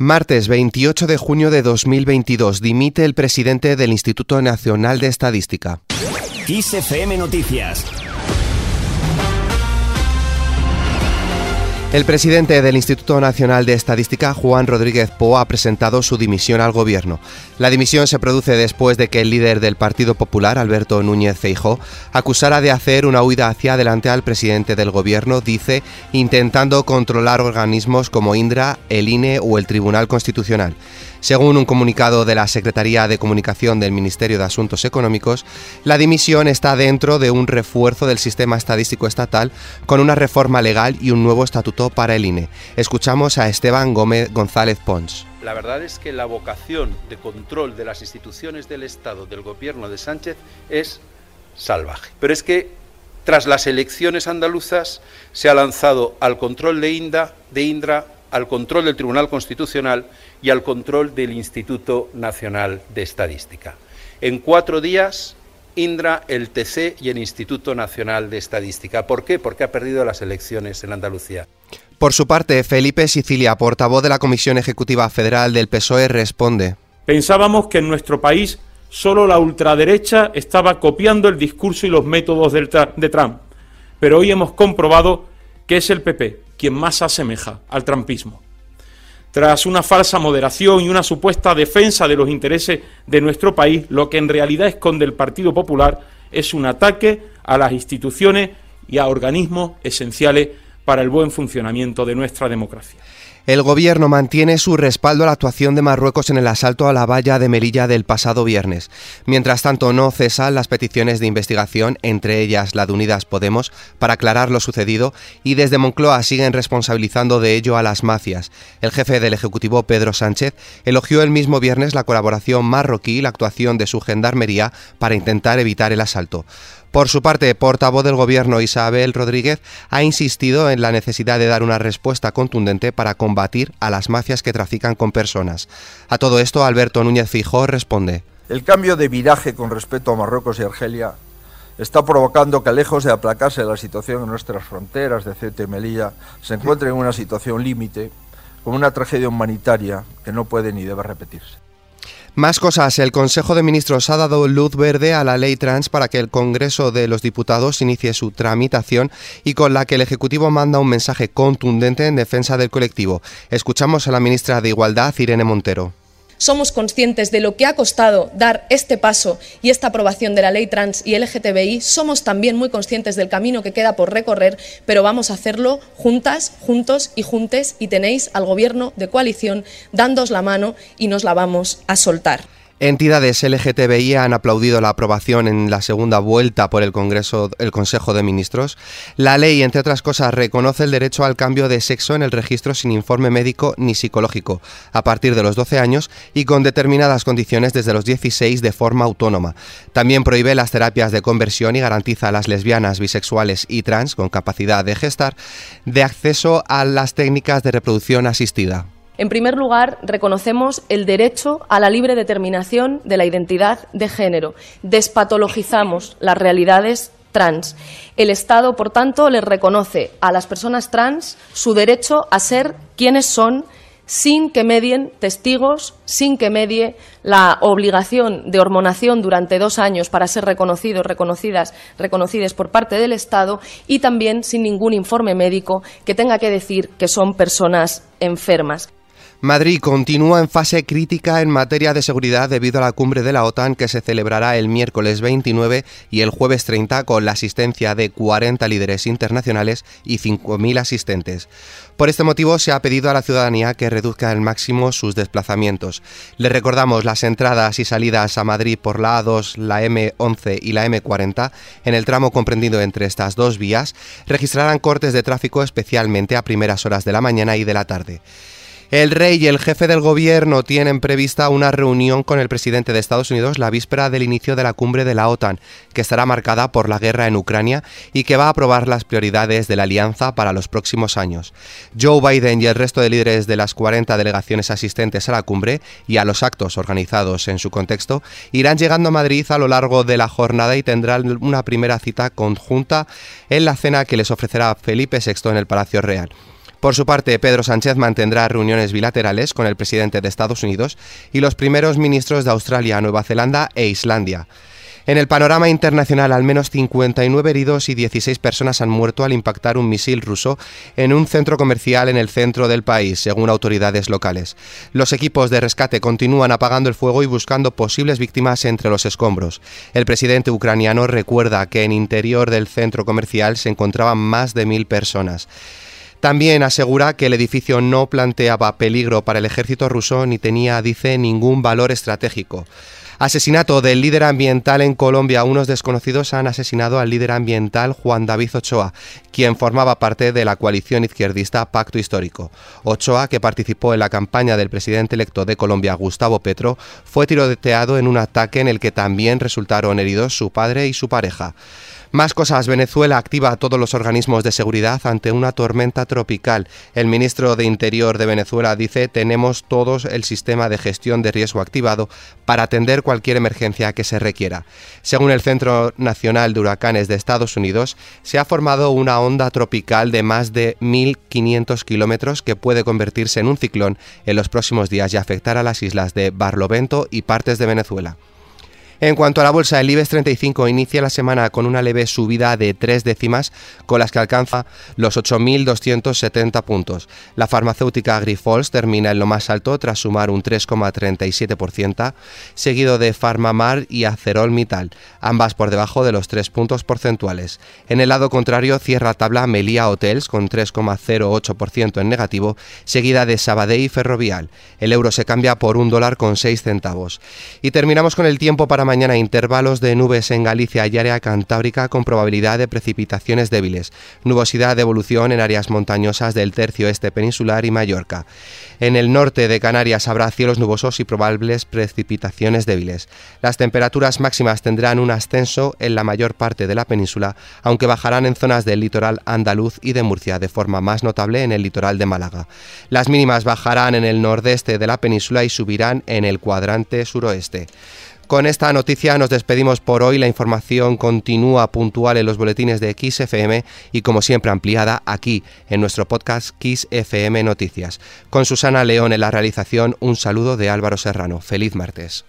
Martes 28 de junio de 2022 dimite el presidente del Instituto Nacional de Estadística. Noticias El presidente del Instituto Nacional de Estadística, Juan Rodríguez Po, ha presentado su dimisión al gobierno. La dimisión se produce después de que el líder del Partido Popular, Alberto Núñez Feijó, acusara de hacer una huida hacia adelante al presidente del gobierno, dice, intentando controlar organismos como Indra, el INE o el Tribunal Constitucional. Según un comunicado de la Secretaría de Comunicación del Ministerio de Asuntos Económicos, la dimisión está dentro de un refuerzo del sistema estadístico estatal con una reforma legal y un nuevo estatuto para el INE. Escuchamos a Esteban Gómez González Pons. La verdad es que la vocación de control de las instituciones del Estado del gobierno de Sánchez es salvaje. Pero es que tras las elecciones andaluzas se ha lanzado al control de, Inda, de Indra al control del Tribunal Constitucional y al control del Instituto Nacional de Estadística. En cuatro días, Indra, el TC y el Instituto Nacional de Estadística. ¿Por qué? Porque ha perdido las elecciones en Andalucía. Por su parte, Felipe Sicilia, portavoz de la Comisión Ejecutiva Federal del PSOE, responde. Pensábamos que en nuestro país solo la ultraderecha estaba copiando el discurso y los métodos de Trump, pero hoy hemos comprobado que es el PP quien más se asemeja al trampismo. Tras una falsa moderación y una supuesta defensa de los intereses de nuestro país, lo que en realidad esconde el Partido Popular es un ataque a las instituciones y a organismos esenciales para el buen funcionamiento de nuestra democracia. El gobierno mantiene su respaldo a la actuación de Marruecos en el asalto a la valla de Melilla del pasado viernes. Mientras tanto, no cesan las peticiones de investigación, entre ellas la de Unidas Podemos, para aclarar lo sucedido y desde Moncloa siguen responsabilizando de ello a las mafias. El jefe del Ejecutivo, Pedro Sánchez, elogió el mismo viernes la colaboración marroquí y la actuación de su gendarmería para intentar evitar el asalto. Por su parte, portavoz del Gobierno Isabel Rodríguez ha insistido en la necesidad de dar una respuesta contundente para combatir a las mafias que trafican con personas. A todo esto, Alberto Núñez Fijó responde. El cambio de viraje con respecto a Marruecos y Argelia está provocando que, lejos de aplacarse la situación en nuestras fronteras de Ceuta y Melilla, se encuentre en una situación límite, con una tragedia humanitaria que no puede ni debe repetirse. Más cosas. El Consejo de Ministros ha dado luz verde a la ley trans para que el Congreso de los Diputados inicie su tramitación y con la que el Ejecutivo manda un mensaje contundente en defensa del colectivo. Escuchamos a la ministra de Igualdad, Irene Montero somos conscientes de lo que ha costado dar este paso y esta aprobación de la ley trans y LGTBI, somos también muy conscientes del camino que queda por recorrer, pero vamos a hacerlo juntas, juntos y juntes y tenéis al Gobierno de coalición dándos la mano y nos la vamos a soltar. Entidades LGTBI han aplaudido la aprobación en la segunda vuelta por el Congreso, el Consejo de Ministros. La ley, entre otras cosas, reconoce el derecho al cambio de sexo en el registro sin informe médico ni psicológico, a partir de los 12 años y con determinadas condiciones desde los 16 de forma autónoma. También prohíbe las terapias de conversión y garantiza a las lesbianas, bisexuales y trans con capacidad de gestar de acceso a las técnicas de reproducción asistida. En primer lugar, reconocemos el derecho a la libre determinación de la identidad de género. Despatologizamos las realidades trans. El Estado, por tanto, les reconoce a las personas trans su derecho a ser quienes son sin que medien testigos, sin que medie la obligación de hormonación durante dos años para ser reconocidos, reconocidas, reconocidas por parte del Estado y también sin ningún informe médico que tenga que decir que son personas enfermas. Madrid continúa en fase crítica en materia de seguridad debido a la cumbre de la OTAN que se celebrará el miércoles 29 y el jueves 30 con la asistencia de 40 líderes internacionales y 5.000 asistentes. Por este motivo se ha pedido a la ciudadanía que reduzca al máximo sus desplazamientos. Le recordamos las entradas y salidas a Madrid por la A2, la M11 y la M40 en el tramo comprendido entre estas dos vías registrarán cortes de tráfico especialmente a primeras horas de la mañana y de la tarde. El rey y el jefe del gobierno tienen prevista una reunión con el presidente de Estados Unidos la víspera del inicio de la cumbre de la OTAN, que estará marcada por la guerra en Ucrania y que va a aprobar las prioridades de la alianza para los próximos años. Joe Biden y el resto de líderes de las 40 delegaciones asistentes a la cumbre y a los actos organizados en su contexto irán llegando a Madrid a lo largo de la jornada y tendrán una primera cita conjunta en la cena que les ofrecerá Felipe VI en el Palacio Real. Por su parte, Pedro Sánchez mantendrá reuniones bilaterales con el presidente de Estados Unidos y los primeros ministros de Australia, Nueva Zelanda e Islandia. En el panorama internacional, al menos 59 heridos y 16 personas han muerto al impactar un misil ruso en un centro comercial en el centro del país, según autoridades locales. Los equipos de rescate continúan apagando el fuego y buscando posibles víctimas entre los escombros. El presidente ucraniano recuerda que en interior del centro comercial se encontraban más de mil personas. También asegura que el edificio no planteaba peligro para el ejército ruso ni tenía, dice, ningún valor estratégico. Asesinato del líder ambiental en Colombia. Unos desconocidos han asesinado al líder ambiental Juan David Ochoa, quien formaba parte de la coalición izquierdista Pacto Histórico. Ochoa, que participó en la campaña del presidente electo de Colombia, Gustavo Petro, fue tiroteado en un ataque en el que también resultaron heridos su padre y su pareja. Más cosas. Venezuela activa a todos los organismos de seguridad ante una tormenta tropical. El ministro de Interior de Venezuela dice tenemos todos el sistema de gestión de riesgo activado para atender cualquier emergencia que se requiera. Según el Centro Nacional de Huracanes de Estados Unidos, se ha formado una onda tropical de más de 1.500 kilómetros que puede convertirse en un ciclón en los próximos días y afectar a las islas de Barlovento y partes de Venezuela. En cuanto a la bolsa, el IBEX 35 inicia la semana con una leve subida de tres décimas, con las que alcanza los 8.270 puntos. La farmacéutica Grifols termina en lo más alto tras sumar un 3,37%, seguido de Farmamar y Acerol Mittal, ambas por debajo de los tres puntos porcentuales. En el lado contrario, cierra tabla Melia Hotels con 3,08% en negativo, seguida de Sabadell y Ferrovial. El euro se cambia por un dólar con 6 centavos. Y terminamos con el tiempo para mañana intervalos de nubes en Galicia y área cantábrica con probabilidad de precipitaciones débiles. Nubosidad de evolución en áreas montañosas del tercio este peninsular y Mallorca. En el norte de Canarias habrá cielos nubosos y probables precipitaciones débiles. Las temperaturas máximas tendrán un ascenso en la mayor parte de la península, aunque bajarán en zonas del litoral andaluz y de Murcia, de forma más notable en el litoral de Málaga. Las mínimas bajarán en el nordeste de la península y subirán en el cuadrante suroeste. Con esta noticia nos despedimos por hoy. La información continúa puntual en los boletines de XFM y como siempre ampliada aquí en nuestro podcast XFM Noticias. Con Susana León en la realización, un saludo de Álvaro Serrano. Feliz martes.